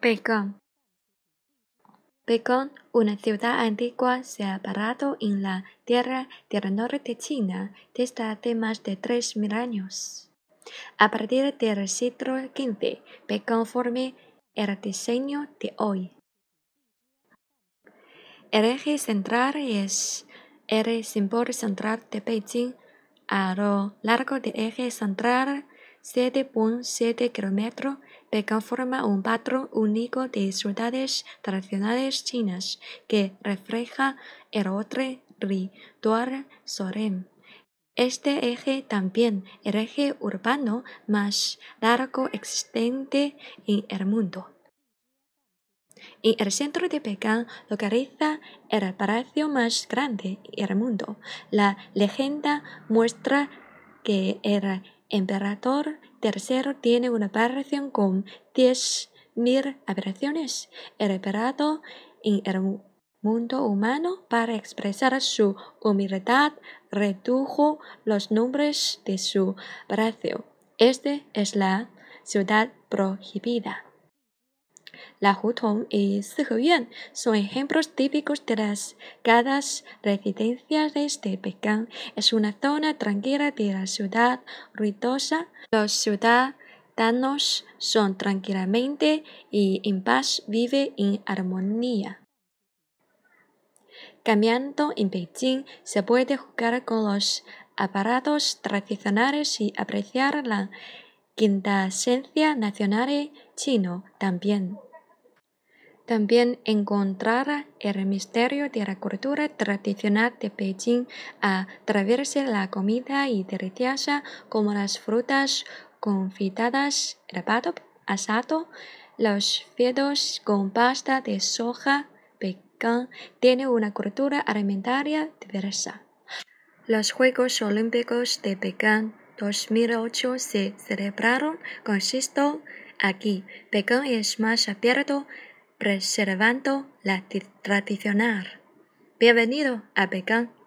Pekón. Pekón, una ciudad antigua, se ha parado en la tierra del norte de China desde hace más de 3.000 años. A partir del siglo XV, Pekón forma el diseño de hoy. El eje central es el símbolo central de Beijing. A lo largo del eje central 7.7 kilómetros, Pekón forma un patrón único de ciudades tradicionales chinas que refleja el otro ritual solemne. Este eje también el eje urbano más largo existente en el mundo. En el centro de Pekán localiza el palacio más grande del mundo. La leyenda muestra que el emperador tercero tiene una aparición con 10.000 habitaciones. El emperador en el mundo humano para expresar su humildad redujo los nombres de su palacio. Este es la ciudad prohibida. La Hutong y Siheyuan son ejemplos típicos de las casas residenciales de Pekán. Es una zona tranquila de la ciudad ruidosa. Los ciudadanos son tranquilamente y en paz, viven en armonía. Cambiando en Beijing, se puede jugar con los aparatos tradicionales y apreciar la quintasencia nacional chino también. También encontrar el misterio de la cultura tradicional de Beijing a través de la comida y deliciosa como las frutas confitadas, el pato asado, los fideos con pasta de soja. Pekán tiene una cultura alimentaria diversa. Los Juegos Olímpicos de Pekán 2008 se celebraron con aquí. Pekán es más abierto preservando la tradicional. Bienvenido a Pekán.